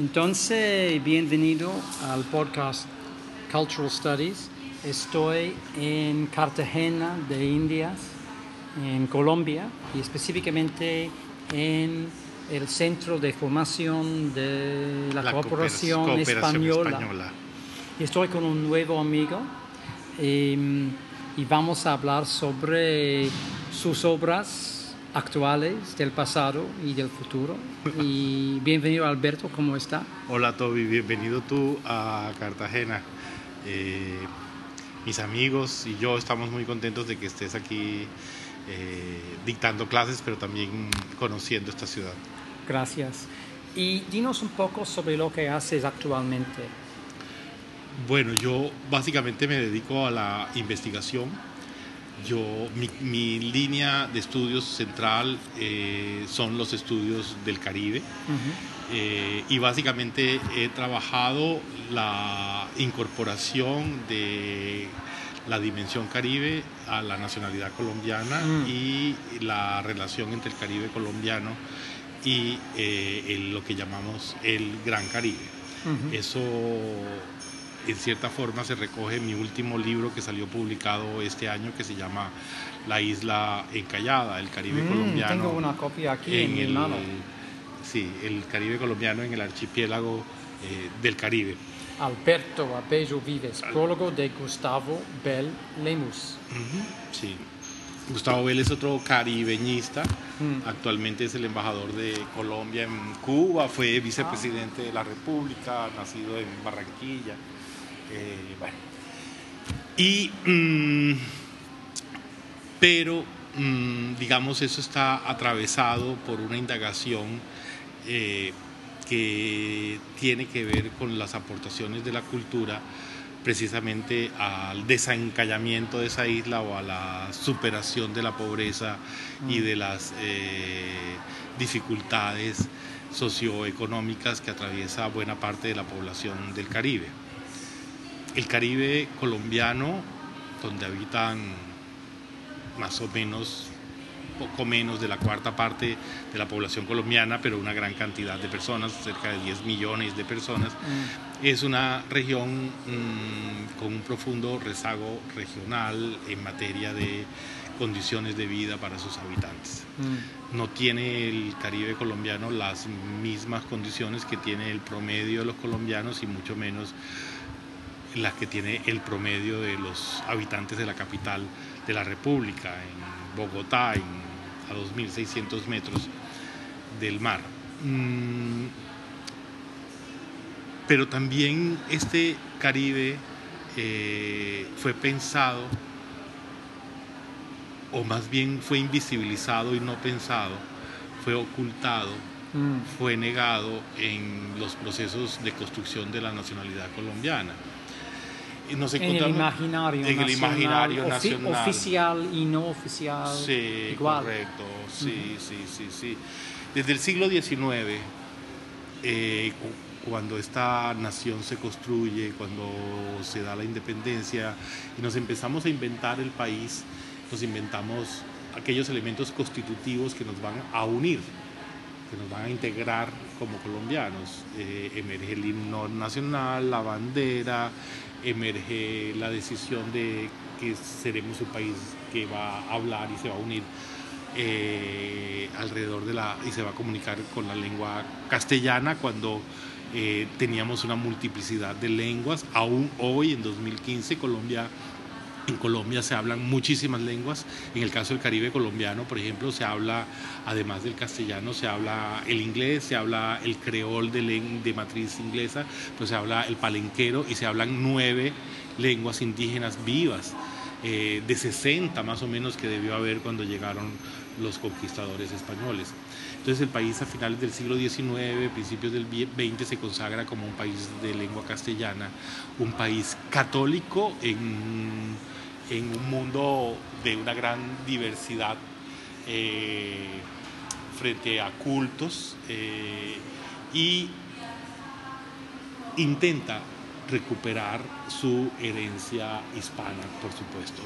Entonces, bienvenido al podcast Cultural Studies. Estoy en Cartagena de Indias, en Colombia, y específicamente en el Centro de Formación de la, Cooperación, Española. Estoy con un nuevo amigo em, y vamos a hablar sobre sus obras actuales, del pasado y del futuro. Y bienvenido Alberto, ¿cómo está? Hola Toby, bienvenido tú a Cartagena. Eh, mis amigos y yo estamos muy contentos de que estés aquí eh, dictando clases, pero también conociendo esta ciudad. Gracias. Y dinos un poco sobre lo que haces actualmente. Bueno, yo básicamente me dedico a la investigación yo, mi, línea de estudios central eh, son los estudios del Caribe eh, y básicamente he trabajado la incorporación de la dimensión Caribe a la nacionalidad colombiana mm. y la relación entre el Caribe colombiano y eh, lo que llamamos el Gran Caribe. Eso en cierta forma se recoge mi último libro que salió publicado este año que se llama La Isla Encallada, el Caribe mm, colombiano. Tengo una copia aquí en, el, mano. Sí, el Caribe colombiano en el archipiélago eh, del Caribe. Alberto Abello Vives, prólogo de Gustavo Bell Lemus. sí. Gustavo Bell es otro caribeñista, mm. actualmente es el embajador de Colombia en Cuba, fue vicepresidente de la República, nacido en Barranquilla. Eh, bueno. Y, mm, pero, mm, digamos, eso está atravesado por una indagación eh, que tiene que ver con las aportaciones de la cultura precisamente al desencallamiento de esa isla o a la superación de la pobreza y mm. de las eh, dificultades socioeconómicas que atraviesa buena parte de la población del Caribe el Caribe colombiano, donde habitan más o menos, poco menos de la cuarta parte de la población colombiana, pero una gran cantidad de personas, cerca de 10 millones de personas, mm. es una región mm, con un profundo rezago regional en materia de condiciones de vida para sus habitantes. Mm. No tiene el Caribe colombiano las mismas condiciones que tiene el promedio de los colombianos y mucho menos la que tiene el promedio de los habitantes de la capital de la República, en Bogotá, a 2.600 metros del mar. Mm, pero también este Caribe eh, fue pensado, o más bien fue invisibilizado y no pensado, fue ocultado mm. fue negado en los procesos de construcción de la nacionalidad colombiana en el imaginario en el imaginario nacional. Oficial y no oficial. Sí, correcto. Sí, sí, sí, sí. Desde el siglo XIX, eh, cuando esta nación se construye, cuando se da la independencia y nos empezamos a inventar el país, nos inventamos aquellos elementos constitutivos que nos van a unir, que nos van a integrar como colombianos. Eh, emerge el himno nacional, la bandera, emerge la decisión de que seremos un país que va a hablar y se va a unir eh, alrededor de la y se va a comunicar con la lengua castellana cuando eh, teníamos una multiplicidad de lenguas. Aún hoy, en 2015, Colombia en Colombia se hablan muchísimas lenguas. En el caso del Caribe colombiano, por ejemplo, se habla, además del castellano, se habla el inglés, se habla el creol de, de matriz inglesa, pues se habla el palenquero y se hablan nueve lenguas indígenas vivas, eh, de 60 más o menos que debió haber cuando llegaron los conquistadores españoles. Entonces el país a finales del siglo XIX, principios del XX se consagra como un país de lengua castellana, un país católico en en un mundo de una gran diversidad eh, frente a cultos eh, y intenta recuperar su herencia hispana, por supuesto.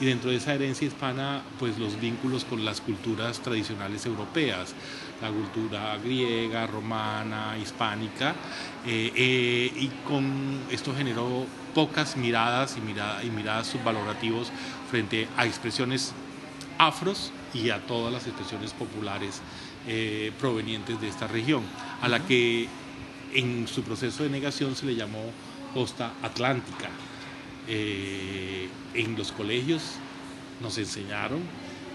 Y dentro de esa herencia hispana, pues los vínculos con las culturas tradicionales europeas, la cultura griega, romana, hispánica, eh, eh, y con esto generó pocas miradas y, y miradas subvalorativos frente a expresiones afros y a todas las expresiones populares eh, provenientes de esta región, a la que en su proceso de negación se le llamó costa atlántica. Eh, en los colegios nos enseñaron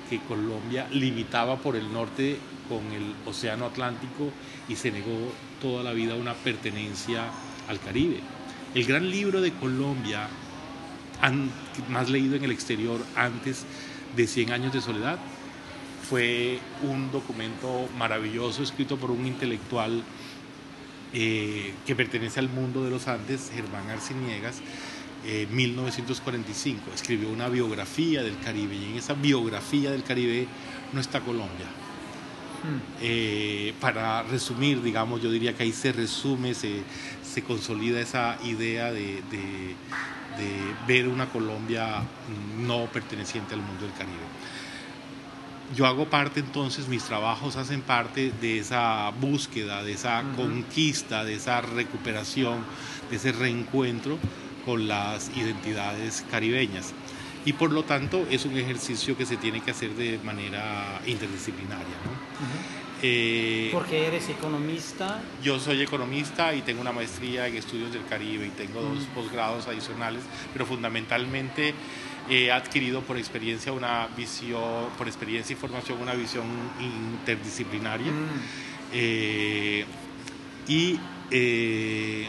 que Colombia limitaba por el norte con el Océano Atlántico y se negó toda la vida una pertenencia al Caribe. El gran libro de Colombia, más leído en el exterior antes de 100 años de soledad, fue un documento maravilloso escrito por un intelectual eh, que pertenece al mundo de los Andes, Germán Arciniegas, 1945. Eh, Escribió una biografía del Caribe y en esa biografía del Caribe no está Colombia. Hmm. Eh, para resumir, digamos, yo diría que ahí se resume, se, se consolida esa idea de, de, ver una Colombia no perteneciente al mundo del Caribe yo hago parte entonces, mis trabajos hacen parte de esa búsqueda, de esa conquista, de esa recuperación, de ese reencuentro con las identidades caribeñas. Y por lo tanto es un ejercicio que se tiene que hacer de manera interdisciplinaria. Eh, Porque eres economista. Yo soy economista y tengo una maestría en estudios del Caribe y tengo dos posgrados adicionales, pero fundamentalmente he adquirido por experiencia una visión, por experiencia y formación, una visión interdisciplinaria. Mm. Eh, y eh,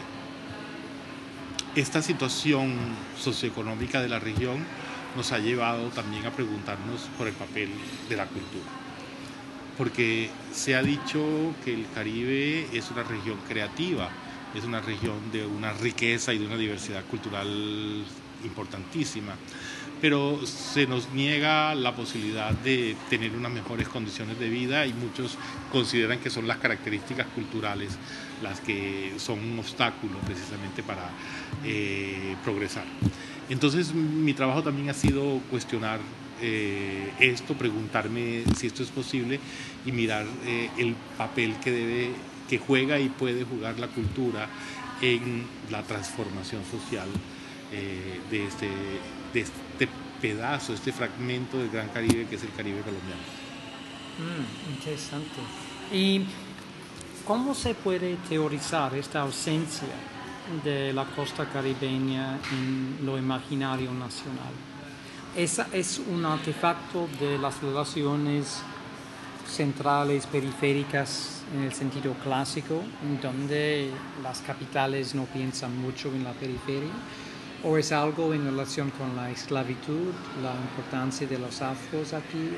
esta situación socioeconómica de la región nos ha llevado también a preguntarnos por el papel de la cultura. Porque se ha dicho que el Caribe es una región creativa, es una región de una riqueza y de una diversidad cultural importantísima pero se nos niega la posibilidad de tener unas mejores condiciones de vida y muchos consideran que son las características culturales las que son un obstáculo precisamente para eh, progresar. Entonces mi trabajo también ha sido cuestionar eh, esto, preguntarme si esto es posible y mirar eh, el papel que debe, que juega y puede jugar la cultura en la transformación social de este de este pedazo, este fragmento del Gran Caribe que es el Caribe colombiano. Mm, interesante. ¿Y cómo se puede teorizar esta ausencia de la costa caribeña en lo imaginario nacional? ¿Esa es un artefacto de las relaciones centrales, periféricas en el sentido clásico, donde las capitales no piensan mucho en la periferia? ¿O es algo en relación con la esclavitud, la importancia de los afros aquí?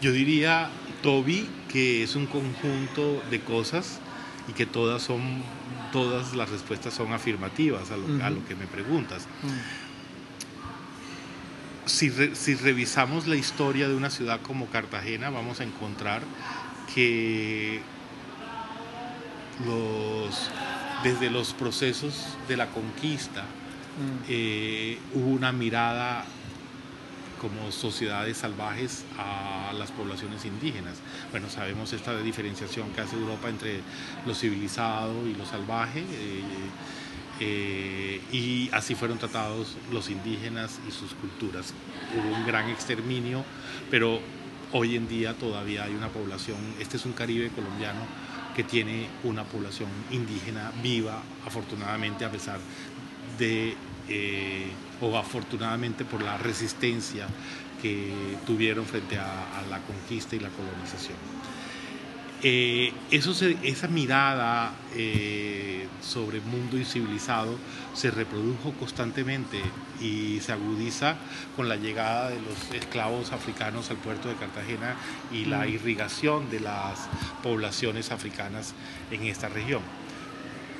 Yo diría, Toby, que es un conjunto de cosas y que todas son todas las respuestas son afirmativas a lo, que me preguntas. si, si, revisamos la historia de una ciudad como Cartagena, vamos a encontrar que los, desde los procesos de la conquista, eh, hubo una mirada como sociedades salvajes a las poblaciones indígenas. Bueno, sabemos esta diferenciación que hace Europa entre lo civilizado y lo salvaje, eh, eh, y así fueron tratados los indígenas y sus culturas. Hubo un gran exterminio, pero hoy en día todavía hay una población, este es un Caribe colombiano que tiene una población indígena viva, afortunadamente, a pesar de, eh, o afortunadamente por la resistencia que tuvieron frente a, la conquista y la colonización. Eh, eso esa mirada eh, sobre el mundo incivilizado se reprodujo constantemente y se agudiza con la llegada de los esclavos africanos al puerto de Cartagena y la mm. irrigación de las poblaciones africanas en esta región.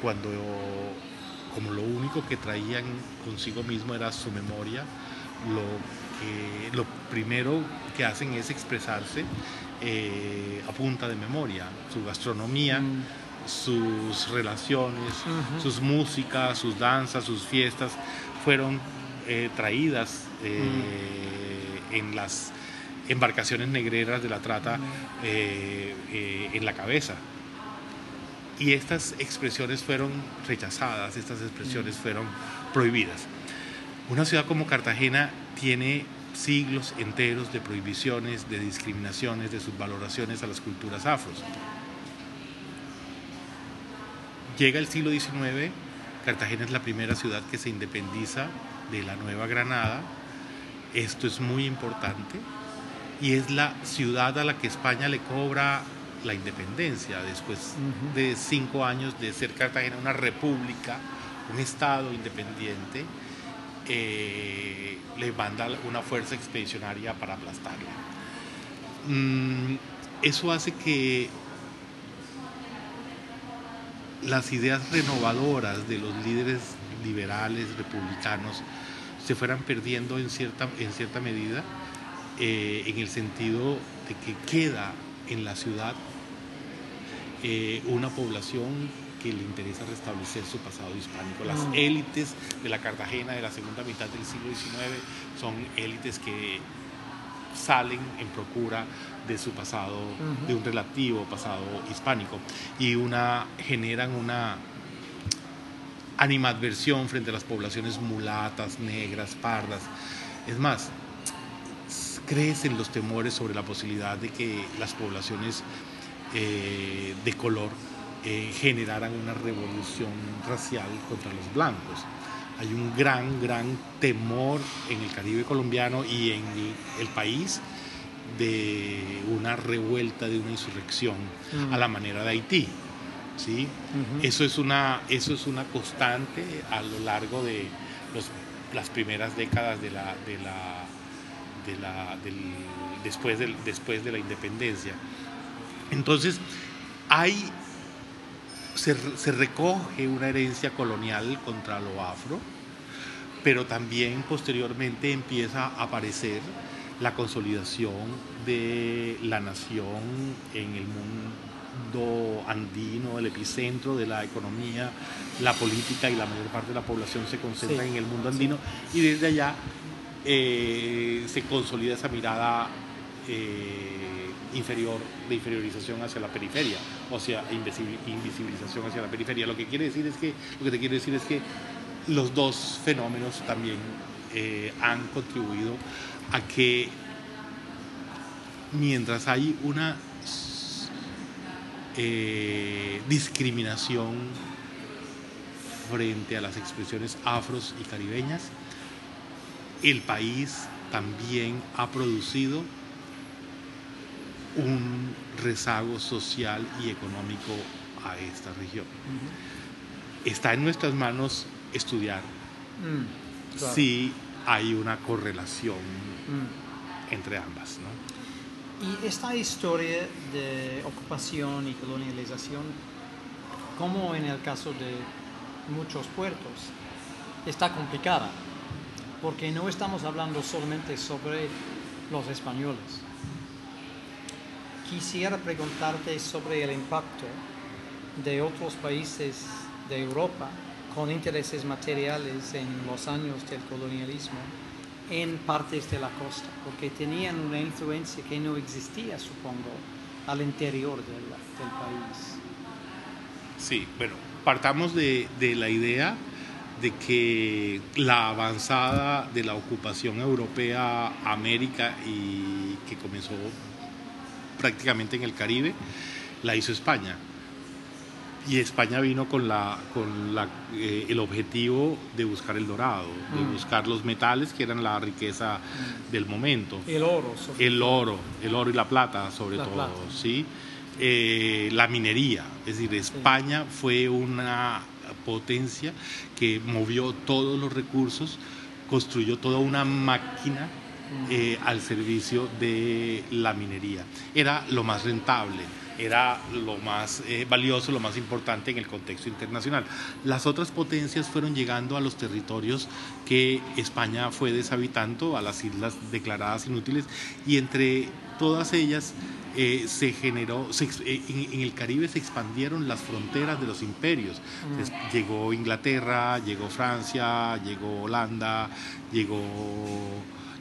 Cuando como lo único que traían consigo mismo era su memoria, lo, lo primero que hacen es expresarse eh, a punta de memoria, su gastronomía, mm. sus relaciones, sus músicas, sus danzas, sus fiestas, fueron eh, traídas en las embarcaciones negreras de la trata en la cabeza. Y estas expresiones fueron rechazadas, estas expresiones fueron prohibidas. Una ciudad como Cartagena tiene siglos enteros de prohibiciones, de discriminaciones, de subvaloraciones a las culturas afros. Llega el siglo XIX, Cartagena es la primera ciudad que se independiza de la Nueva Granada. Esto es muy importante y es la ciudad a la que España le cobra la independencia después de cinco años de ser Cartagena una república, un estado independiente eh, le manda una fuerza expedicionaria para aplastarla. Mm, eso hace que las ideas renovadoras de los líderes liberales, republicanos, se fueran perdiendo en cierta, en cierta medida, eh, en el sentido de que queda en la ciudad eh, una población que le interesa restablecer su pasado hispánico. Las mm. élites de la Cartagena de la segunda mitad del siglo XIX son élites que salen en procura de su pasado, de un relativo pasado hispánico y una generan una animadversión frente a las poblaciones mulatas, negras, pardas. Es más, crecen los temores sobre la posibilidad de que las poblaciones eh, de color eh, generaran una revolución racial contra los blancos. Hay un gran, gran temor en el Caribe colombiano y en el, país de una revuelta, de una insurrección a la manera de Haití. ¿sí? eso, es una, eso es una constante a lo largo de las primeras décadas de la, de la, de la, después, del, después de la independencia. Entonces, hay se, recoge una herencia colonial contra lo afro, pero también posteriormente empieza a aparecer la consolidación de la nación en el mundo andino, el epicentro de la economía, la política y la mayor parte de la población se concentra en el mundo andino. Y desde allá eh, se consolida esa mirada eh, inferior, de inferiorización hacia la periferia, o sea, invisibilización hacia la periferia. Lo que quiere decir es que, lo que te quiere decir es que los dos fenómenos también eh, han contribuido a que mientras hay una eh, discriminación frente a las expresiones afros y caribeñas, el país también ha producido un rezago social y económico a esta región. Está en nuestras manos estudiar mm, si hay una correlación mm. entre ambas. Y esta historia de ocupación y colonialización, como en el caso de muchos puertos, está complicada, porque no estamos hablando solamente sobre los españoles quisiera preguntarte sobre el impacto de otros países de Europa con intereses materiales en los años del colonialismo en partes de la costa, porque tenían una influencia que no existía, supongo, al interior del, país. Sí, bueno, partamos de, de la idea de que la avanzada de la ocupación europea América y que comenzó prácticamente en el Caribe, la hizo España. Y España vino con, la, con la, eh, el objetivo de buscar el dorado, de mm. buscar los metales que eran la riqueza del momento. El oro. el oro, el oro y la plata sobre todo, ¿sí? Eh, la minería, es decir, España fue una potencia que movió todos los recursos, construyó toda una máquina eh, al servicio de la minería. Era lo más rentable. era lo más eh, valioso, lo más importante en el contexto internacional. Las otras potencias fueron llegando a los territorios que España fue deshabitando, a las islas declaradas inútiles, y entre todas ellas eh, se generó, eh, en, el Caribe se expandieron las fronteras de los imperios. llegó Inglaterra, llegó Francia, llegó Holanda, llegó,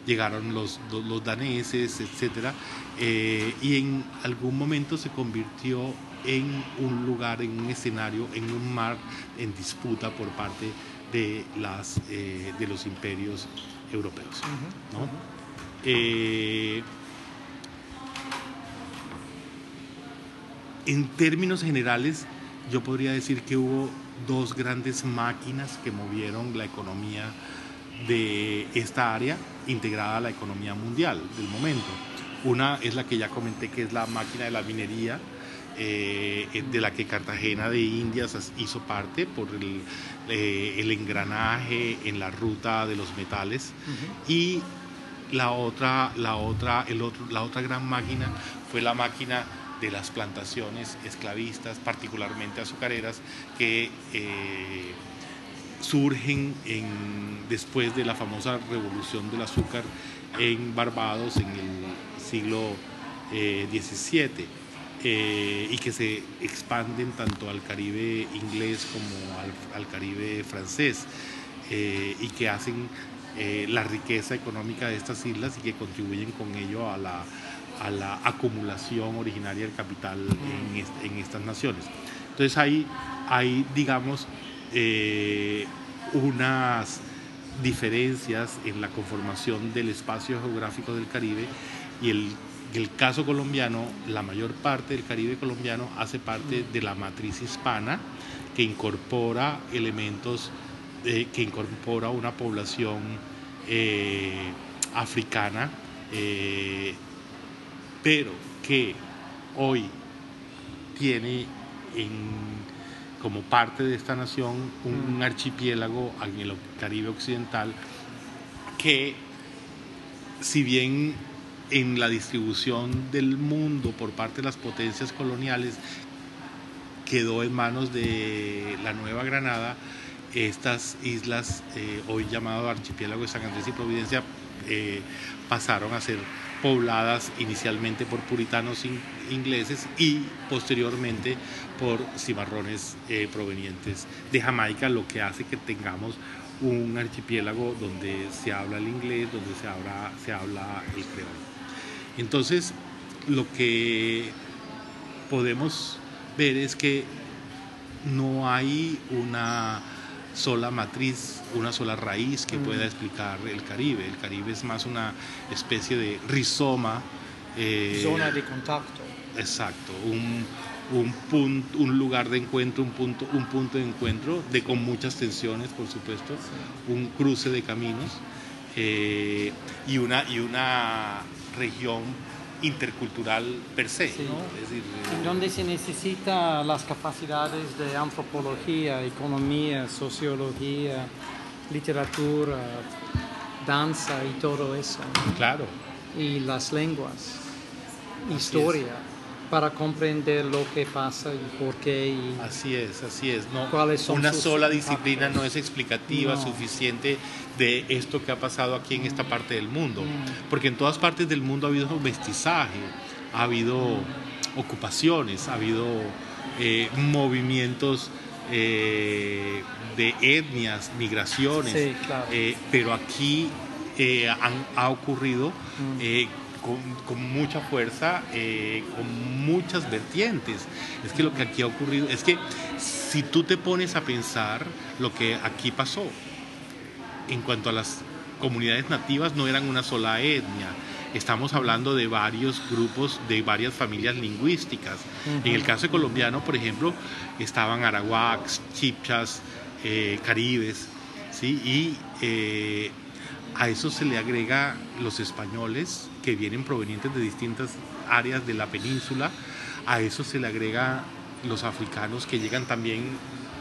llegaron los, los daneses, etc. Eh, y en algún momento se convirtió en un lugar, en un escenario, en un mar en disputa por parte de, las, de los imperios europeos. En términos generales, yo podría decir que hubo dos grandes máquinas que movieron la economía de esta área integrada a la economía mundial del momento. Una es la que ya comenté, que es la máquina de la minería, eh, de la que Cartagena de Indias hizo parte por el, eh, engranaje en la ruta de los metales. Y la otra, la, otra, el otro, la otra gran máquina fue la máquina de las plantaciones esclavistas, particularmente azucareras, que eh, surgen en, después de la famosa revolución del azúcar en Barbados en el siglo XVII. Eh, eh, y que se expanden tanto al Caribe inglés como al, Caribe francés y que hacen la riqueza económica de estas islas y que contribuyen con ello a la, a la acumulación originaria del capital en, estas naciones. Entonces hay digamos, eh, unas diferencias en la conformación del espacio geográfico del Caribe y el, el caso colombiano, la mayor parte del Caribe colombiano hace parte de la matriz hispana que incorpora elementos, eh, que incorpora una población eh, africana pero que hoy tiene como parte de esta nación un, mm. archipiélago en el Caribe Occidental que si bien en la distribución del mundo por parte de las potencias coloniales quedó en manos de la Nueva Granada, estas islas, eh, hoy llamado archipiélago de San Andrés y Providencia, eh, pasaron a ser pobladas inicialmente por puritanos ingleses y posteriormente por cimarrones eh, provenientes de Jamaica, lo que hace que tengamos un archipiélago donde se habla el inglés, donde se habla, se habla el creol. Entonces, lo que podemos ver es que no hay una sola matriz, una sola raíz que pueda mm. explicar el Caribe. El Caribe es más una especie de rizoma. Eh, Zona de contacto. Exacto, un, un, un lugar de encuentro, un punto, un punto de encuentro, de con muchas tensiones, por supuesto, un cruce de caminos eh, y, una, y una región intercultural per se. Sí. ¿no? donde se necesita las capacidades de antropología, economía, sociología, literatura, danza y todo eso. Claro. Y las lenguas, historia para comprender lo que pasa y por qué. Y así es, así es. No, una sola disciplina no es explicativa suficiente de esto que ha pasado aquí en esta parte del mundo, mm. porque en todas partes del mundo ha habido mestizaje, ha habido ocupaciones, ha habido eh, movimientos eh, de etnias, migraciones, eh, pero aquí ha ocurrido mm con, mucha fuerza, eh, con muchas vertientes. Es que lo que aquí ha ocurrido, es que si tú te pones a pensar lo que aquí pasó, en cuanto a las comunidades nativas no eran una sola etnia, estamos hablando de varios grupos, de varias familias lingüísticas. En el caso colombiano, por ejemplo, estaban arahuacs, chipchas, eh, caribes, ¿sí? y eh, a eso se le agrega los españoles que vienen provenientes de distintas áreas de la península. A eso se le agrega los africanos que llegan también,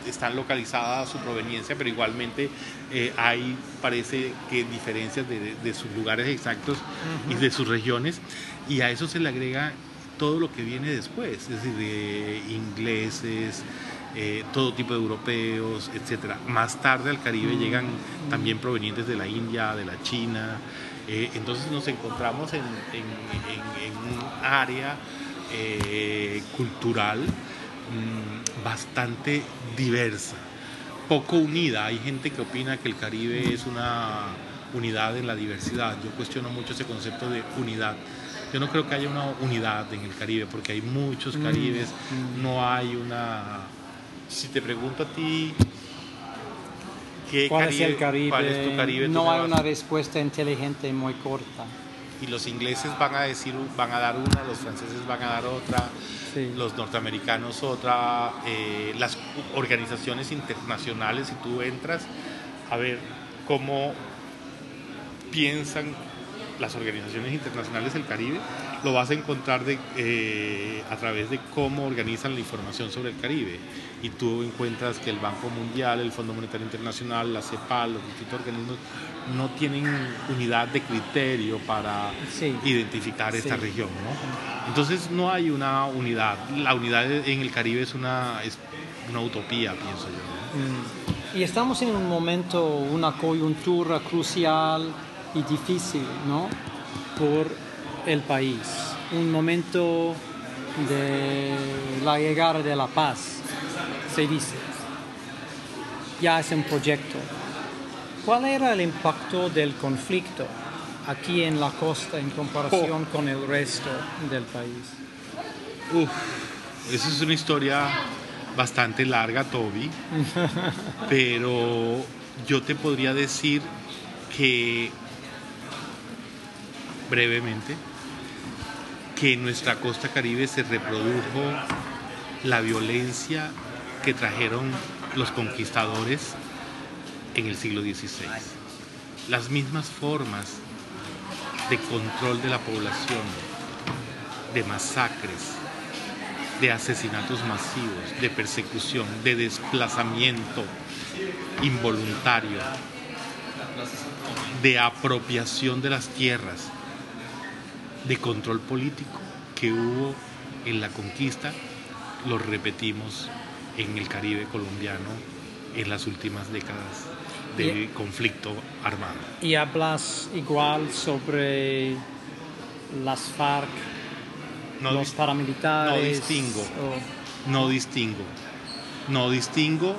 están localizadas su proveniencia, pero igualmente eh, hay, parece que diferencias de, sus lugares exactos y de sus regiones. Y a eso se le agrega todo lo que viene después, es decir, de ingleses, eh, todo tipo de europeos, etc. Más tarde al Caribe llegan también provenientes de la India, de la China. Eh, entonces nos encontramos en, un área eh, cultural mm, bastante diversa, poco unida. Hay gente que opina que el Caribe es una unidad en la diversidad. Yo cuestiono mucho ese concepto de unidad. Yo no creo que haya una unidad en el Caribe porque hay muchos mm, Caribes, mm. no hay una si te pregunto a ti ¿qué ¿Cuál es el Caribe? ¿Cuál es tu Caribe? No hay una respuesta inteligente muy corta. Y los ingleses van a decir, van a dar una, los franceses van a dar otra, los norteamericanos otra, eh, las organizaciones internacionales, si tú entras a ver cómo piensan las organizaciones internacionales del Caribe, lo vas a encontrar de, eh, a través de cómo organizan la información sobre el Caribe. Y tú encuentras que el Banco Mundial, el Fondo Monetario Internacional, la CEPAL, los distintos organismos no tienen unidad de criterio para identificar esta región. ¿no? Entonces no hay una unidad. La unidad en el Caribe es una, es una utopía, pienso yo. Mm. Y estamos en un momento, una coyuntura crucial y difícil, ¿no? Por el país. Un momento de la llegada de la paz, se dice. Ya es un proyecto. ¿Cuál era el impacto del conflicto aquí en la costa en comparación con el resto del país? Uf, esa es una historia bastante larga, Toby, pero yo te podría decir que brevemente que en nuestra costa caribe se reprodujo la violencia que trajeron los conquistadores en el siglo XVI. Las mismas formas de control de la población, de masacres, de asesinatos masivos, de persecución, de desplazamiento involuntario, de apropiación de las tierras, de control político que hubo en la conquista, lo repetimos en el Caribe colombiano en las últimas décadas de conflicto armado. ¿Y hablas igual sobre las FARC, los paramilitares? No distingo, no distingo, no distingo.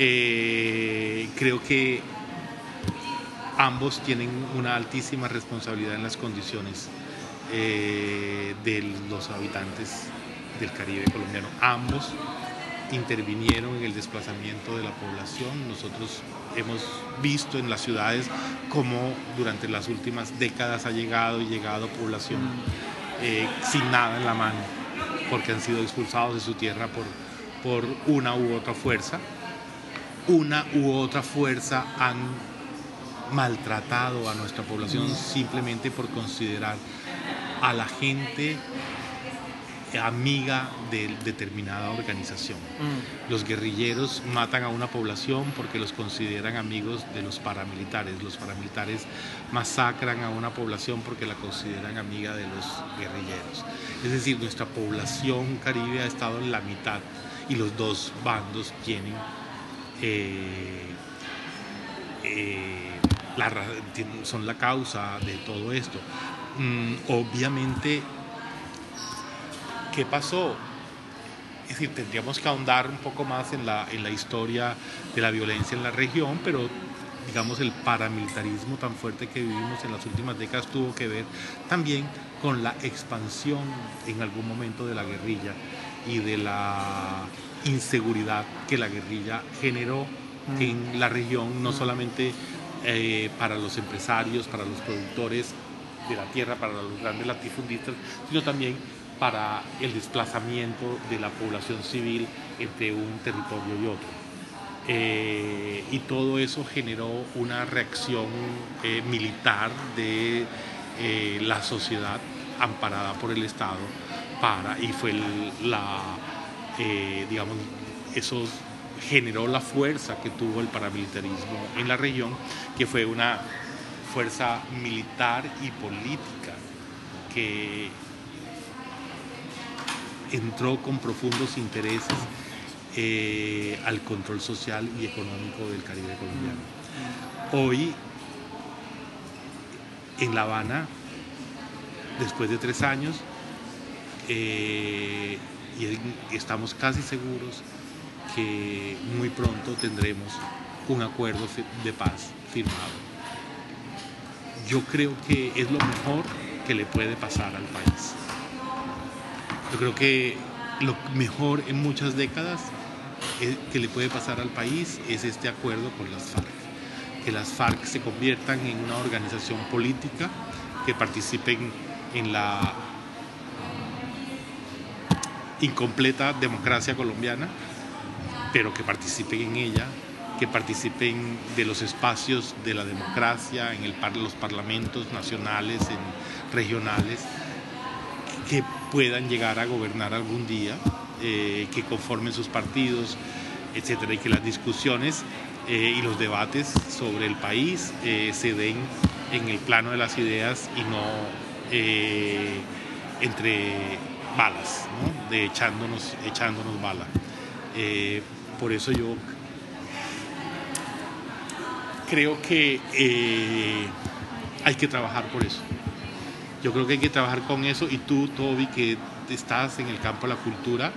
Eh, creo que ambos tienen una altísima responsabilidad en las condiciones eh, de los habitantes del Caribe colombiano. Ambos intervinieron en el desplazamiento de la población. Nosotros hemos visto en las ciudades cómo durante las últimas décadas ha llegado y llegado población eh, sin nada en la mano, porque han sido expulsados de su tierra por, por una u otra fuerza. Una u otra fuerza han maltratado a nuestra población simplemente por considerar a la gente amiga de determinada organización. Mm. Los guerrilleros matan a una población porque los consideran amigos de los paramilitares. Los paramilitares masacran a una población porque la consideran amiga de los guerrilleros. Es decir, nuestra población caribe ha estado en la mitad y los dos bandos tienen eh, eh, son la causa de todo esto. Mm, obviamente, ¿qué pasó? Es decir, tendríamos que ahondar un poco más en la, en la historia de la violencia en la región, pero digamos el paramilitarismo tan fuerte que vivimos en las últimas décadas tuvo que ver también con la expansión en algún momento de la guerrilla y de la inseguridad que la guerrilla generó mm. en la región, no solamente eh, para los empresarios, para los productores de la tierra, para los grandes latifundistas, sino también para el desplazamiento de la población civil entre un territorio y otro. Eh, y todo eso generó una reacción eh, militar de la sociedad amparada por el Estado para, y fue la, digamos, esos generó la fuerza que tuvo el paramilitarismo en la región, que fue una fuerza militar y política que entró con profundos intereses eh, al control social y económico del Caribe colombiano. Hoy, en La Habana, después de tres años, eh, y estamos casi seguros que muy pronto tendremos un acuerdo de paz firmado. Yo creo que es lo mejor que le puede pasar al país. Yo creo que lo mejor en muchas décadas que le puede pasar al país es este acuerdo con las FARC. Que las FARC se conviertan en una organización política, que participen en la incompleta democracia colombiana, pero que participen en ella, que participen de los espacios de la democracia, en el los parlamentos nacionales, en regionales, que puedan llegar a gobernar algún día, eh, que conformen sus partidos, etcétera, y que las discusiones eh, y los debates sobre el país eh, se den en el plano de las ideas y no entre balas, de echándonos, echándonos bala. por eso yo creo que hay que trabajar por eso. Yo creo que hay que trabajar con eso y tú, Toby, que estás en el campo de la cultura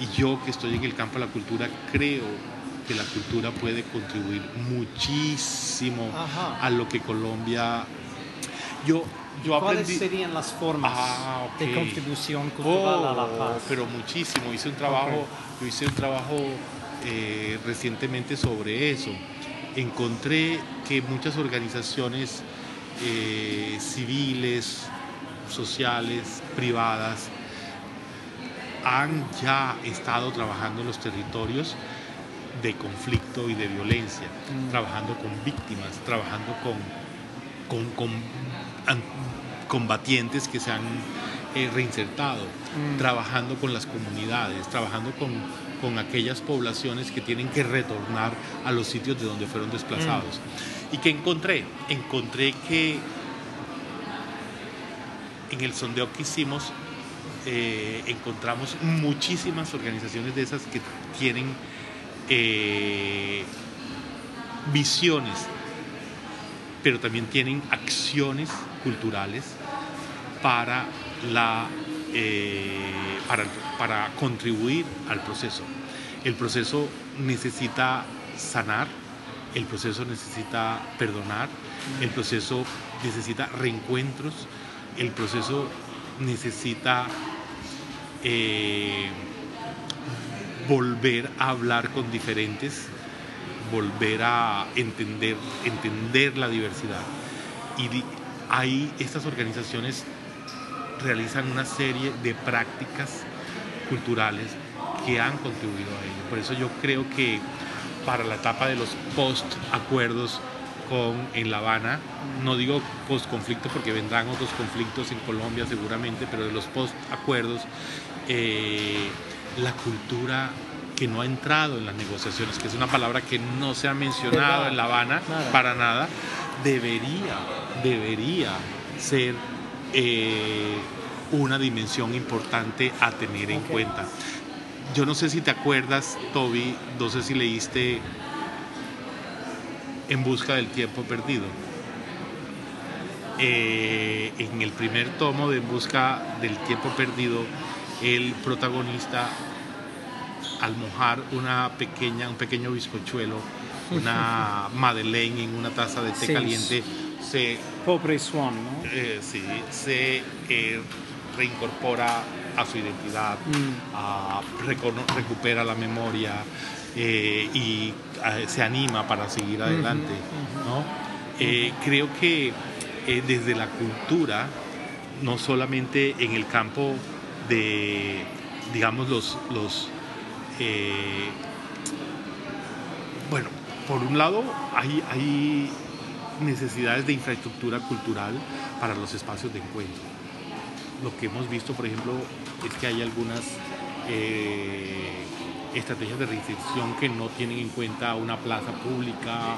y yo que estoy en el campo de la cultura, creo que la cultura puede contribuir muchísimo a lo que Colombia... Yo, yo ¿Cuáles serían las formas ah, de contribución cultural a la oh, paz? Pero muchísimo. Hice un trabajo, yo hice un trabajo eh, recientemente sobre eso. Encontré que muchas organizaciones eh, civiles, sociales, privadas, han ya estado trabajando en los territorios de conflicto y de violencia, mm. trabajando con víctimas, trabajando con, con, combatientes que se han eh, reinsertado, mm. trabajando con las comunidades, trabajando con, con, aquellas poblaciones que tienen que retornar a los sitios de donde fueron desplazados. Mm. ¿Y qué encontré? Encontré que en el sondeo que hicimos eh, encontramos muchísimas organizaciones de esas que tienen eh, visiones, pero también tienen acciones culturales para, la, eh, para, contribuir al proceso. El proceso necesita sanar, el proceso necesita perdonar, el proceso necesita reencuentros, el proceso necesita eh, volver a hablar con diferentes, volver a entender, entender la diversidad. Y ahí estas organizaciones realizan una serie de prácticas culturales que han contribuido a ello. Por eso yo creo que para la etapa de los post-acuerdos con, en La Habana, no digo post-conflicto porque vendrán otros conflictos en Colombia seguramente, pero de los post-acuerdos, eh, la cultura que no ha entrado en las negociaciones, que es una palabra que no se ha mencionado en La Habana para nada, debería, debería ser eh, una dimensión importante a tener en cuenta. Yo no sé si te acuerdas, Toby, no sé si leíste En busca del tiempo perdido. Eh, en el primer tomo de En busca del tiempo perdido, el protagonista, al mojar una pequeña, un pequeño bizcochuelo, una madeleine en una taza de té caliente, se... Pobre Swan, ¿no? Eh, sí, se eh, reincorpora a su identidad, mm. recupera la memoria eh, y se anima para seguir adelante. Eh, creo que desde la cultura, no solamente en el campo de, digamos, los, los bueno, por un lado hay, hay necesidades de infraestructura cultural para los espacios de encuentro lo que hemos visto, por ejemplo, es que hay algunas eh, estrategias de reinserción que no tienen en cuenta una plaza pública,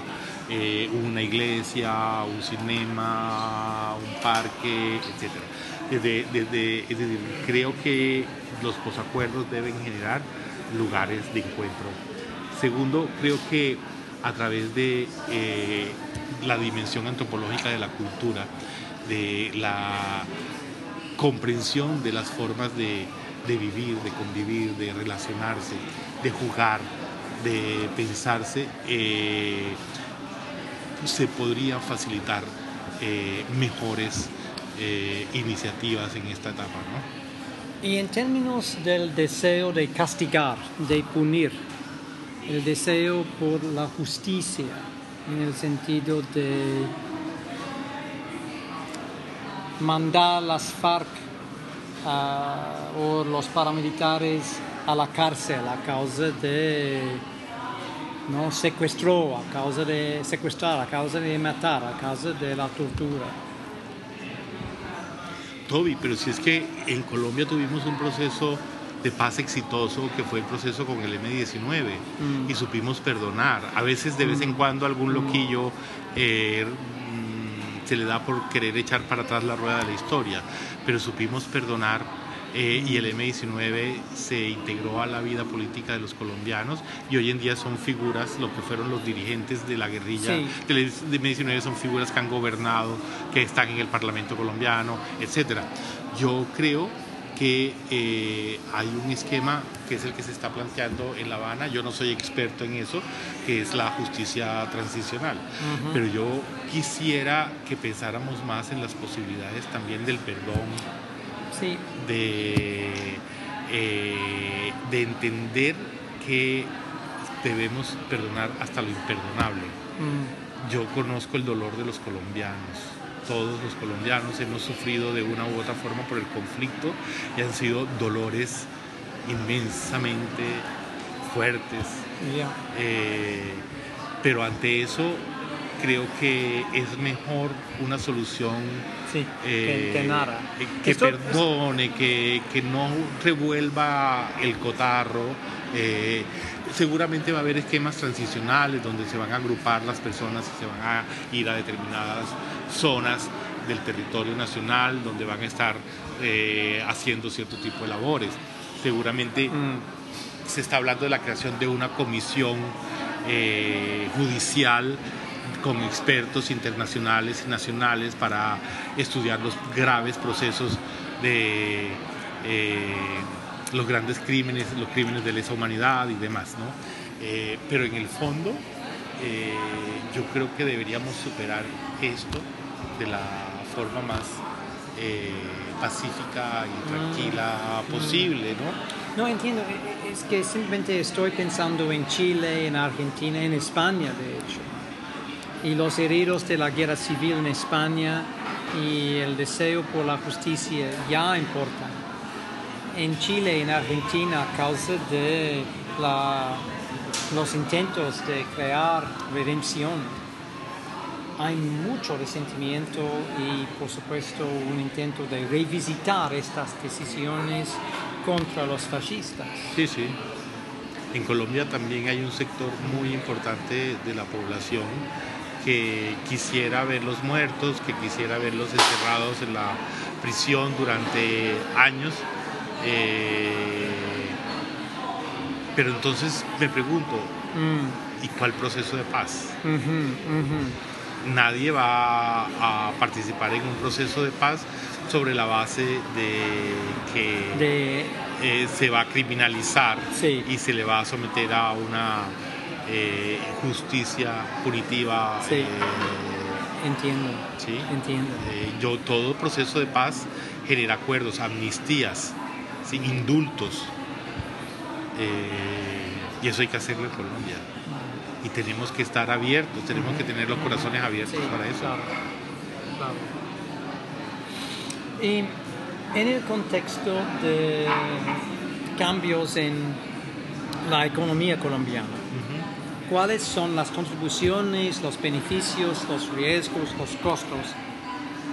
eh, una iglesia, un cinema, un parque, etc. Desde, desde, es decir, creo que los posacuerdos deben generar lugares de encuentro. Segundo, creo que a través de eh, la dimensión antropológica de la cultura, de la comprensión de las formas de, de vivir, de convivir, de relacionarse, de jugar, de pensarse, eh, se podrían facilitar eh, mejores eh, iniciativas en esta etapa. ¿no? Y en términos del deseo de castigar, de punir, el deseo por la justicia, en el sentido de mandar las FARC uh, o los paramilitares a la cárcel a causa de no secuestró, a causa de secuestrar, a causa de matar, a causa de la tortura. Toby, pero si es que en Colombia tuvimos un proceso de paz exitoso que fue el proceso con el M19 mm. y supimos perdonar. A veces de vez en mm. cuando algún loquillo eh, mm, se le da por querer echar para atrás la rueda de la historia, pero supimos perdonar eh, y el M19 se integró a la vida política de los colombianos y hoy en día son figuras, lo que fueron los dirigentes de la guerrilla del M19 son figuras que han gobernado, que están en el Parlamento colombiano, etcétera. Yo creo que eh, hay un esquema que es el que se está planteando en La Habana, yo no soy experto en eso, que es la justicia transicional, pero yo quisiera que pensáramos más en las posibilidades también del perdón, de, eh, de entender que debemos perdonar hasta lo imperdonable. Mm. Yo conozco el dolor de los colombianos. Todos los colombianos hemos sufrido de una u otra forma por el conflicto y han sido dolores inmensamente fuertes. Eh, pero ante eso creo que es mejor una solución que, eh, nada. que perdone, que, no revuelva el cotarro. Eh, seguramente va a haber esquemas transicionales donde se van a agrupar las personas y se van a ir a determinadas zonas del territorio nacional donde van a estar eh, haciendo cierto tipo de labores. Seguramente mm. se está hablando de la creación de una comisión judicial con expertos internacionales y nacionales para estudiar los graves procesos de eh, los grandes crímenes, los crímenes de lesa humanidad y demás. ¿no? Eh, pero en el fondo eh, yo creo que deberíamos superar esto de la forma más pacífica y tranquila mm. posible, ¿no? No entiendo, es que simplemente estoy pensando en Chile, en Argentina, en España, de hecho y los heridos de la guerra civil en España y el deseo por la justicia ya importan. En Chile y en Argentina, a causa de los intentos de crear redención, hay mucho resentimiento y por supuesto un intento de revisitar estas decisiones contra los fascistas. Sí, sí. En Colombia también hay un sector muy importante de la población que quisiera verlos muertos, que quisiera verlos encerrados en la prisión durante años. Eh, pero entonces me pregunto, mm. ¿y cuál proceso de paz? Nadie va a participar en un proceso de paz sobre la base de que eh, se va a criminalizar y se le va a someter a una eh, justicia punitiva. Sí. Eh, entiendo. ¿sí? Entiendo. Yo, todo proceso de paz genera acuerdos, amnistías, indultos. y eso hay que hacerlo en Colombia. Y tenemos que estar abiertos, tenemos que tener los corazones abiertos para eso. Claro. Y en el contexto de cambios en la economía colombiana, cuáles son las contribuciones, los beneficios, los riesgos, los costos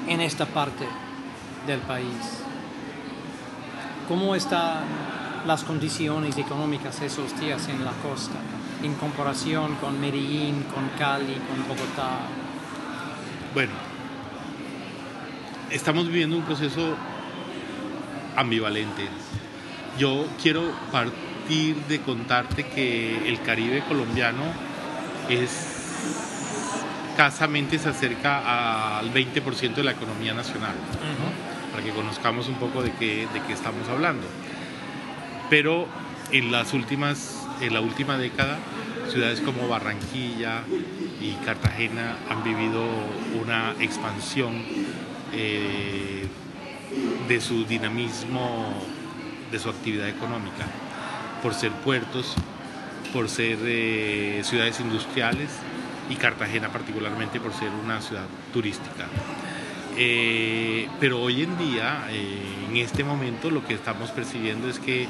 en esta parte del país. ¿Cómo están las condiciones económicas esos días en la costa en comparación con Medellín, con Cali, con Bogotá? Bueno, estamos viviendo un proceso ambivalente. Yo quiero partir de contarte que el Caribe colombiano es escasamente se acerca al 20% de la economía nacional, para que conozcamos un poco de qué, de qué estamos hablando. Pero en las últimas, en la última década, ciudades como Barranquilla y Cartagena han vivido una expansión eh, de su dinamismo, de su actividad económica, por ser puertos, por ser eh, ciudades industriales y Cartagena particularmente por ser una ciudad turística. Eh, pero hoy en día, en este momento, lo que estamos percibiendo es que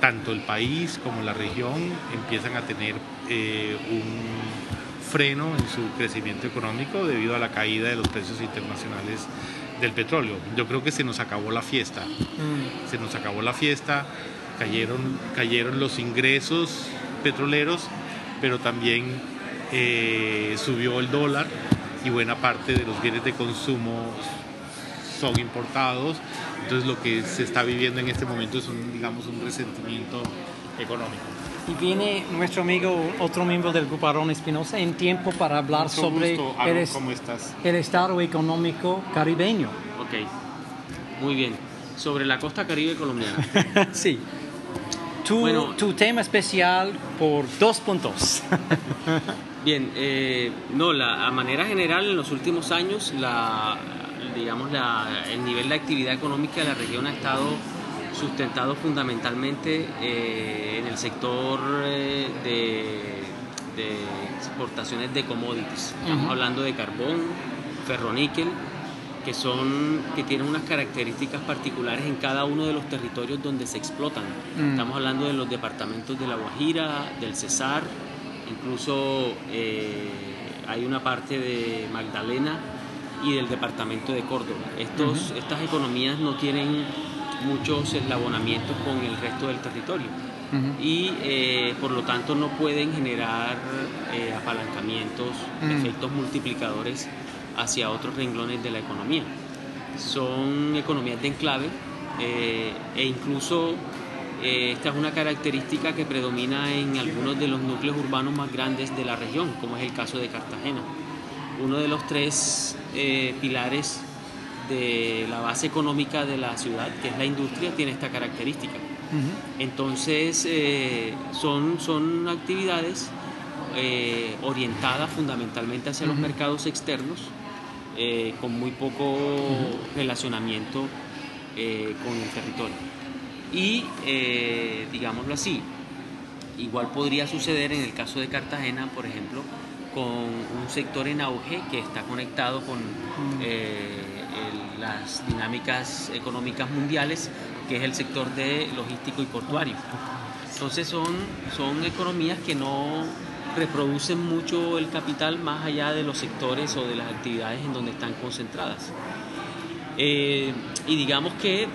tanto el país como la región empiezan a tener un freno en su crecimiento económico debido a la caída de los precios internacionales del petróleo. Yo creo que se nos acabó la fiesta. Mm. Se nos acabó la fiesta, cayeron, cayeron los ingresos petroleros, pero también eh, subió el dólar y buena parte de los bienes de consumo son importados. Entonces lo que se está viviendo en este momento es un, digamos, un resentimiento económico. Y viene nuestro amigo, otro miembro del Grupo Arón Espinosa, en tiempo para hablar sobre el, ¿cómo estás? el estado económico caribeño. Ok, muy bien. Sobre la costa caribe colombiana. sí. Tu, bueno, tu tema especial por dos puntos. bien, eh, no, la, a manera general en los últimos años, la, digamos, la, el nivel de actividad económica de la región ha estado sustentado fundamentalmente eh, en el sector eh, de, exportaciones de commodities. Estamos hablando de carbón, ferroníquel, que son que tienen unas características particulares en cada uno de los territorios donde se explotan. Mm. Estamos hablando de los departamentos de La Guajira, del Cesar, incluso eh, hay una parte de Magdalena y del departamento de Córdoba. Estos, Estas economías no tienen muchos eslabonamientos con el resto del territorio y eh, por lo tanto no pueden generar eh, apalancamientos, efectos multiplicadores hacia otros renglones de la economía. Son economías de enclave eh, e incluso esta es una característica que predomina en algunos de los núcleos urbanos más grandes de la región, como es el caso de Cartagena. Uno de los tres pilares de la base económica de la ciudad, que es la industria, tiene esta característica. Entonces, eh, son, son actividades eh, orientadas fundamentalmente hacia los mercados externos, eh, con muy poco relacionamiento con el territorio. Y, digámoslo así, igual podría suceder en el caso de Cartagena, por ejemplo, con un sector en auge que está conectado con las dinámicas económicas mundiales, que es el sector de logístico y portuario. Entonces son, son economías que no reproducen mucho el capital más allá de los sectores o de las actividades en donde están concentradas. Eh, y digamos que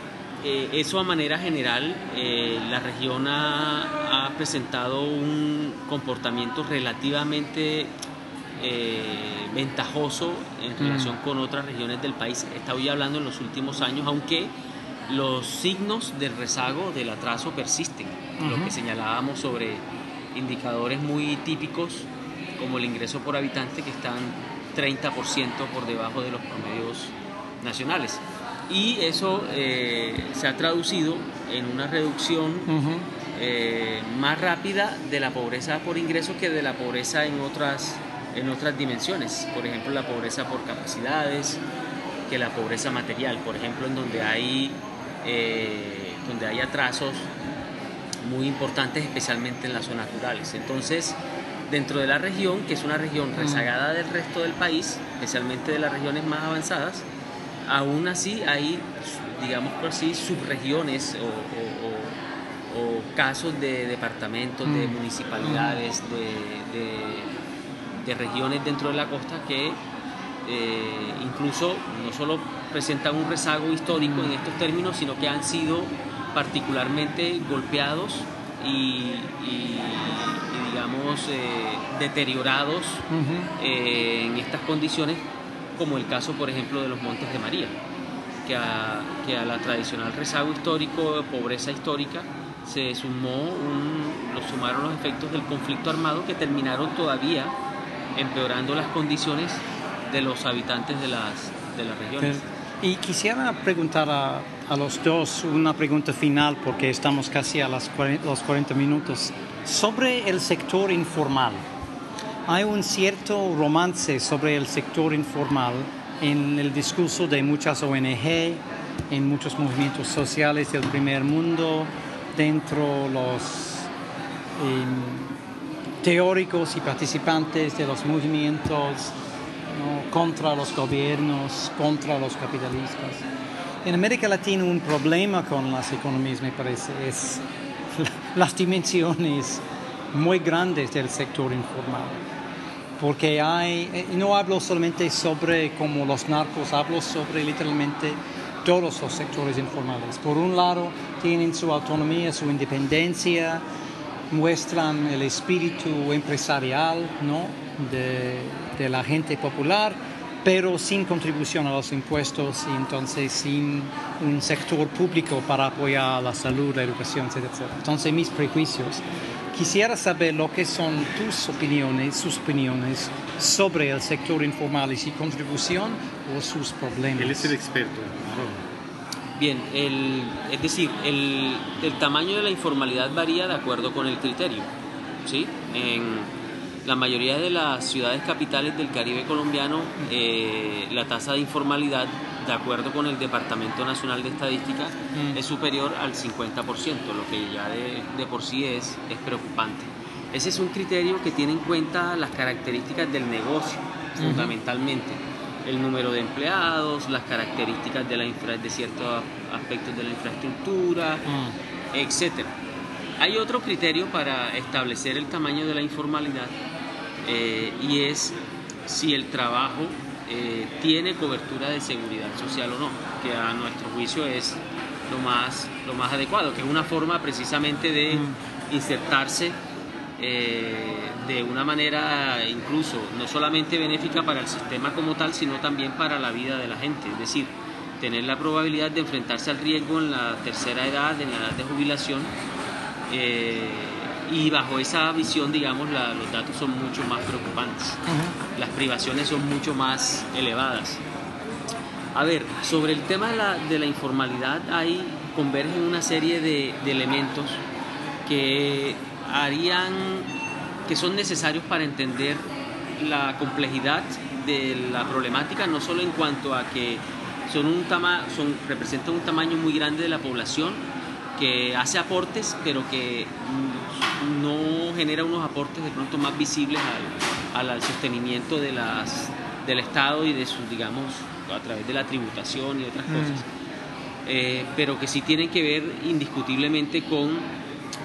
eh, eso a manera general, eh, la región ha, ha, presentado un comportamiento relativamente eh, ventajoso en relación mm. con otras regiones del país. Estoy hablando en los últimos años, aunque los signos del rezago, del atraso persisten. Lo que señalábamos sobre indicadores muy típicos como el ingreso por habitante que están 30% por debajo de los promedios nacionales. Y eso eh, se ha traducido en una reducción eh, más rápida de la pobreza por ingreso que de la pobreza en otras en otras dimensiones, por ejemplo la pobreza por capacidades, que la pobreza material, por ejemplo en donde hay, eh, donde hay atrasos muy importantes, especialmente en las zonas rurales. Entonces, dentro de la región, que es una región rezagada del resto del país, especialmente de las regiones más avanzadas, aún así hay, digamos por así, subregiones o, casos de departamentos, de municipalidades, de de regiones dentro de la costa que eh, incluso no solo presentan un rezago histórico en estos términos, sino que han sido particularmente golpeados y, digamos, eh, deteriorados eh, en estas condiciones, como el caso, por ejemplo, de los Montes de María. que a, que a la tradicional rezago histórico, pobreza histórica, se sumó un, lo sumaron los efectos del conflicto armado que terminaron todavía empeorando las condiciones de los habitantes de las, de las regiones. Y quisiera preguntar a, a los dos una pregunta final, porque estamos casi a las 40, los 40 minutos, sobre el sector informal. Hay un cierto romance sobre el sector informal en el discurso de muchas ONG, en muchos movimientos sociales del primer mundo, dentro los eh, teóricos y participantes de los movimientos ¿no? contra los gobiernos, contra los capitalistas. En América Latina un problema con las economías, me parece, es las dimensiones muy grandes del sector informal. Porque hay, no hablo solamente sobre como los narcos, hablo sobre literalmente todos los sectores informales. Por un lado, tienen su autonomía, su independencia, muestran el espíritu empresarial ¿no? de, la gente popular, pero sin contribución a los impuestos y entonces sin un sector público para apoyar la salud, la educación, etc. Entonces mis prejuicios. Quisiera saber lo que son tus opiniones, sus opiniones sobre el sector informal y su contribución o sus problemas. Él es el experto. Bien, el, es decir, el, el, tamaño de la informalidad varía de acuerdo con el criterio. ¿sí? En la mayoría de las ciudades capitales del Caribe colombiano, eh, la tasa de informalidad, de acuerdo con el Departamento Nacional de Estadística, mm. es superior al 50%, lo que ya de, de por sí es, es preocupante. Ese es un criterio que tiene en cuenta las características del negocio, fundamentalmente. El número de empleados, las características de, la infra, de ciertos aspectos de la infraestructura, mm. etc. Hay otro criterio para establecer el tamaño de la informalidad eh, y es si el trabajo eh, tiene cobertura de seguridad social o no, que a nuestro juicio es lo más, lo más adecuado, que es una forma precisamente de mm. insertarse eh, de una manera incluso no solamente benéfica para el sistema como tal, sino también para la vida de la gente, es decir, tener la probabilidad de enfrentarse al riesgo en la tercera edad, en la edad de jubilación, eh, y bajo esa visión, digamos, los datos son mucho más preocupantes. Las privaciones son mucho más elevadas. A ver, sobre el tema de la, de la informalidad, ahí convergen una serie de, de, elementos que harían, que son necesarios para entender la complejidad de la problemática, no solo en cuanto a que son un tama, son, representan un tamaño muy grande de la población, que hace aportes, pero que no genera unos aportes de pronto más visibles al, al, sostenimiento de las, del Estado y de sus, digamos, a través de la tributación y otras cosas, mm. eh, pero que sí tienen que ver indiscutiblemente con,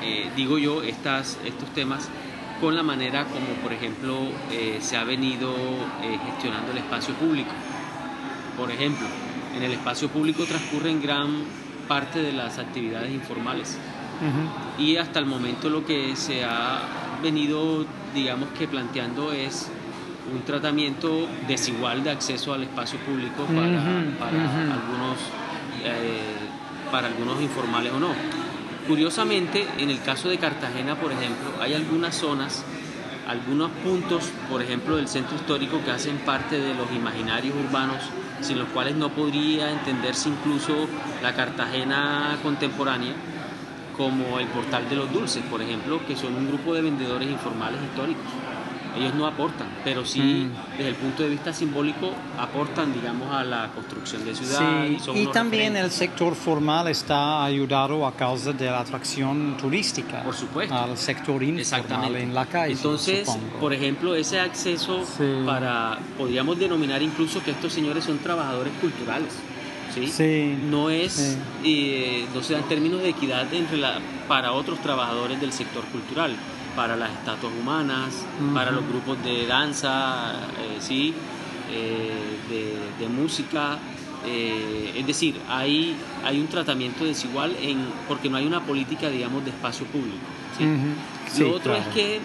eh, digo yo, estas, estos temas con la manera como, por ejemplo, eh, se ha venido eh, gestionando el espacio público. Por ejemplo, en el espacio público transcurren gran parte de las actividades informales y hasta el momento lo que se ha venido, digamos que planteando es un tratamiento desigual de acceso al espacio público para, para algunos eh, para algunos informales o no. Curiosamente, en el caso de Cartagena, por ejemplo, hay algunas zonas, algunos puntos, por ejemplo, del centro histórico que hacen parte de los imaginarios urbanos, sin los cuales no podría entenderse incluso la Cartagena contemporánea, como el Portal de los Dulces, por ejemplo, que son un grupo de vendedores informales históricos. Ellos no aportan, pero sí, mm. desde el punto de vista simbólico, aportan, digamos, a la construcción de ciudad. Sí. Y, y también el sector formal está ayudado a causa de la atracción turística. Por supuesto. Al sector informal en la calle. Entonces, supongo. por ejemplo, ese acceso Sí. para, podríamos denominar incluso que estos señores son trabajadores culturales. ¿sí? Sí, No es, eh, no se dan términos de equidad entre la, para otros trabajadores del sector cultural, para las estatuas humanas, para los grupos de danza, eh, sí, eh, de, de música. eh, es decir, hay, hay un tratamiento desigual en, porque no hay una política, digamos, de espacio público. ¿sí? Lo otro claro. es que,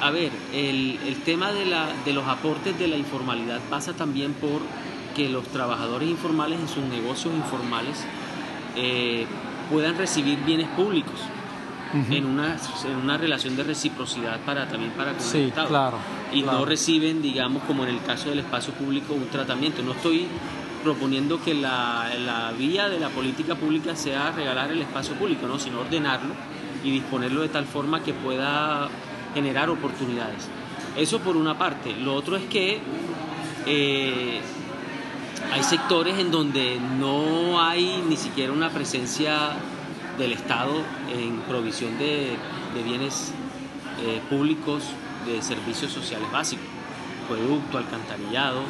a ver, el, el tema de, la, de los aportes de la informalidad pasa también por que los trabajadores informales en sus negocios informales puedan recibir bienes públicos en, una, en una relación de reciprocidad para también para con Sí, el Estado. claro, Y claro. no reciben, digamos, como en el caso del espacio público, un tratamiento. No estoy proponiendo que la, la vía de la política pública sea regalar el espacio público, ¿no? sino ordenarlo y disponerlo de tal forma que pueda generar oportunidades. Eso por una parte. Lo otro es que eh, hay sectores en donde no hay ni siquiera una presencia del Estado en provisión de, de bienes eh, públicos de servicios sociales básicos, acueducto, alcantarillado.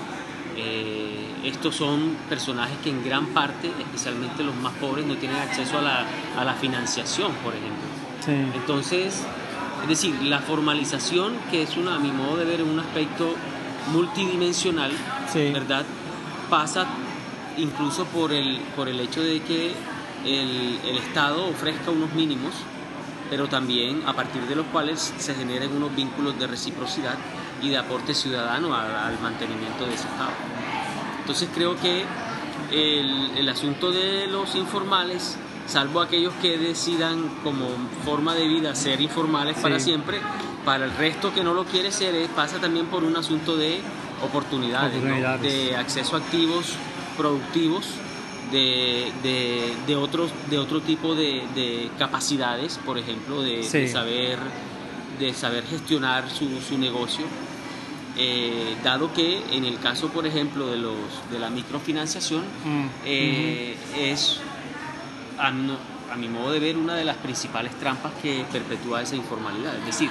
eh, estos son personajes que en gran parte, especialmente los más pobres, no tienen acceso a la, a la financiación, por ejemplo. Sí. Entonces, es decir, la formalización, que es una, a mi modo de ver, un aspecto multidimensional, Sí. ¿verdad? Pasa incluso por el, por el hecho de que el, el Estado ofrezca unos mínimos, pero también a partir de los cuales se generen unos vínculos de reciprocidad y de aporte ciudadano al, al mantenimiento de ese Estado. Entonces creo que el, el asunto de los informales, salvo aquellos que decidan como forma de vida ser informales para Sí. siempre, para el resto que no lo quiere ser, eh, pasa también por un asunto de oportunidades, ¿no? Oportunidades. de acceso a activos productivos, de, de, de otros, de otro tipo de, de capacidades, por ejemplo, de, Sí. de saber, de saber gestionar su, su negocio. Eh, dado que en el caso, por ejemplo, de, los, de la microfinanciación, Mm, eh, es, a, no- a mi modo de ver, una de las principales trampas que perpetúa esa informalidad. Es decir,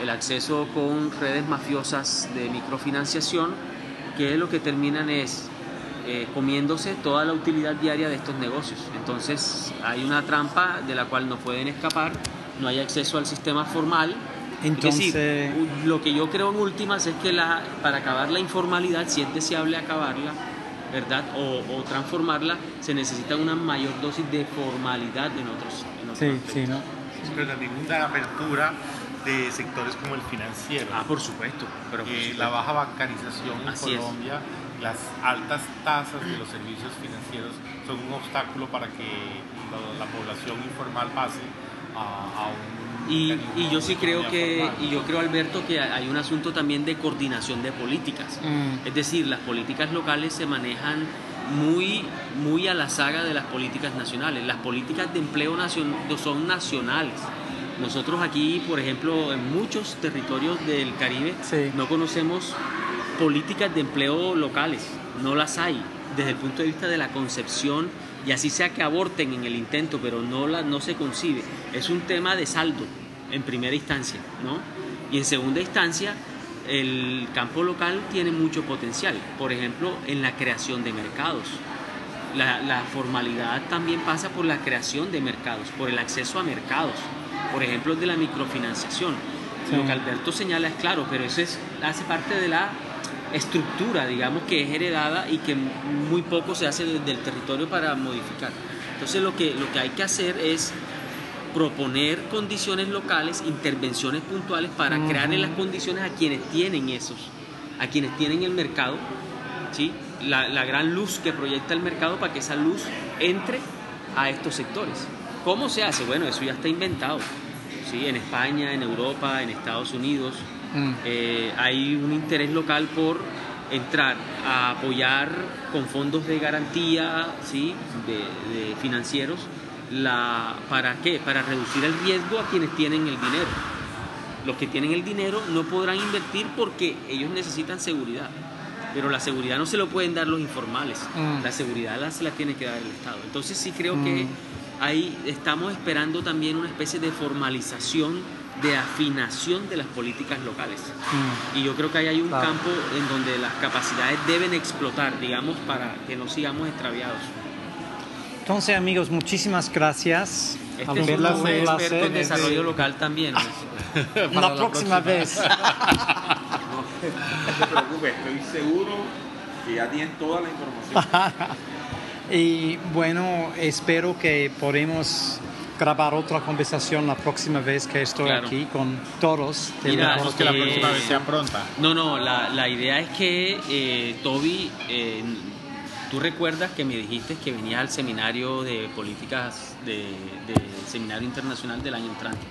el acceso con redes mafiosas de microfinanciación, que lo que terminan es eh, comiéndose toda la utilidad diaria de estos negocios. Entonces hay una trampa de la cual no pueden escapar, no hay acceso al sistema formal. es decir, Entonces- u- lo que yo creo en últimas es que la, para acabar la informalidad, si es deseable acabarla, ¿verdad? O, o transformarla, se necesita una mayor dosis de formalidad en otros, en otros Sí, aspectos. sí, ¿no? Pero también una apertura de sectores como el financiero. Ah, por supuesto. Pero por Eh, supuesto. la baja bancarización en Así es. Las altas tasas de los servicios financieros son un obstáculo para que la, la población informal pase a, a un Y, y yo sí creo que, y yo creo Alberto que hay un asunto también de coordinación de políticas. Mm. Es decir, las políticas locales se manejan muy, muy a la saga de las políticas nacionales. Las políticas de empleo nacion- son nacionales. Nosotros aquí, por ejemplo, en muchos territorios del Caribe Sí. no conocemos políticas de empleo locales, no las hay desde el punto de vista de la concepción y así sea que aborten en el intento, pero no, la, no se concibe. Es un tema de saldo en primera instancia, ¿no? Y en segunda instancia, el campo local tiene mucho potencial, por ejemplo, en la creación de mercados. La, la formalidad también pasa por la creación de mercados, por el acceso a mercados, por ejemplo, de la microfinanciación. Sí. Lo que Alberto señala es claro, pero eso es, hace parte de la estructura, digamos, que es heredada y que muy poco se hace desde el territorio para modificar. Entonces lo que, lo que hay que hacer es proponer condiciones locales, intervenciones puntuales para Ujú. crearle las condiciones a quienes tienen esos, a quienes tienen el mercado, ¿sí? la, la gran luz que proyecta el mercado para que esa luz entre a estos sectores. ¿Cómo se hace? Bueno, eso ya está inventado. ¿sí? En España, en Europa, en Estados Unidos, Mm. eh, hay un interés local por entrar a apoyar con fondos de garantía ¿sí? de, de financieros la, ¿para qué? Para reducir el riesgo a quienes tienen el dinero. Los que tienen el dinero no podrán invertir porque ellos necesitan seguridad. Pero la seguridad no se lo pueden dar los informales. Mm. La seguridad la, se la tiene que dar el Estado. Entonces sí creo Mm. que ahí estamos esperando también una especie de formalización, de afinación de las políticas locales. Mm. Y yo creo que ahí hay un Claro. campo en donde las capacidades deben explotar, digamos, para que no sigamos extraviados. Entonces, amigos, muchísimas gracias. Este es un experto placer. en desarrollo local también. La, próxima, vez. No se preocupe, estoy seguro que ya tienen toda la información. y bueno, espero que podamos grabar otra conversación la próxima vez que estoy Claro. aquí con todos. Mira, que la Eh, próxima vez sea pronta. No, no, la, la idea es que eh, Toby, eh, tú recuerdas que me dijiste que venías al seminario de políticas de, de seminario internacional del año entrante.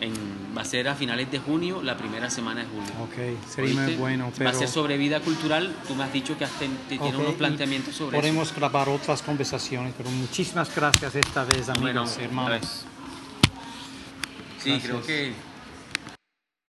En, va a ser a finales de junio, la primera semana de julio. Ok, sería bueno. Pero, Va a ser sobre vida cultural. Tú me has dicho que has ten- que tienes Ok, unos planteamientos sobre eso. Podemos grabar otras conversaciones, pero muchísimas gracias esta vez, amigos, Bueno, hermanos. Sí, Gracias. creo que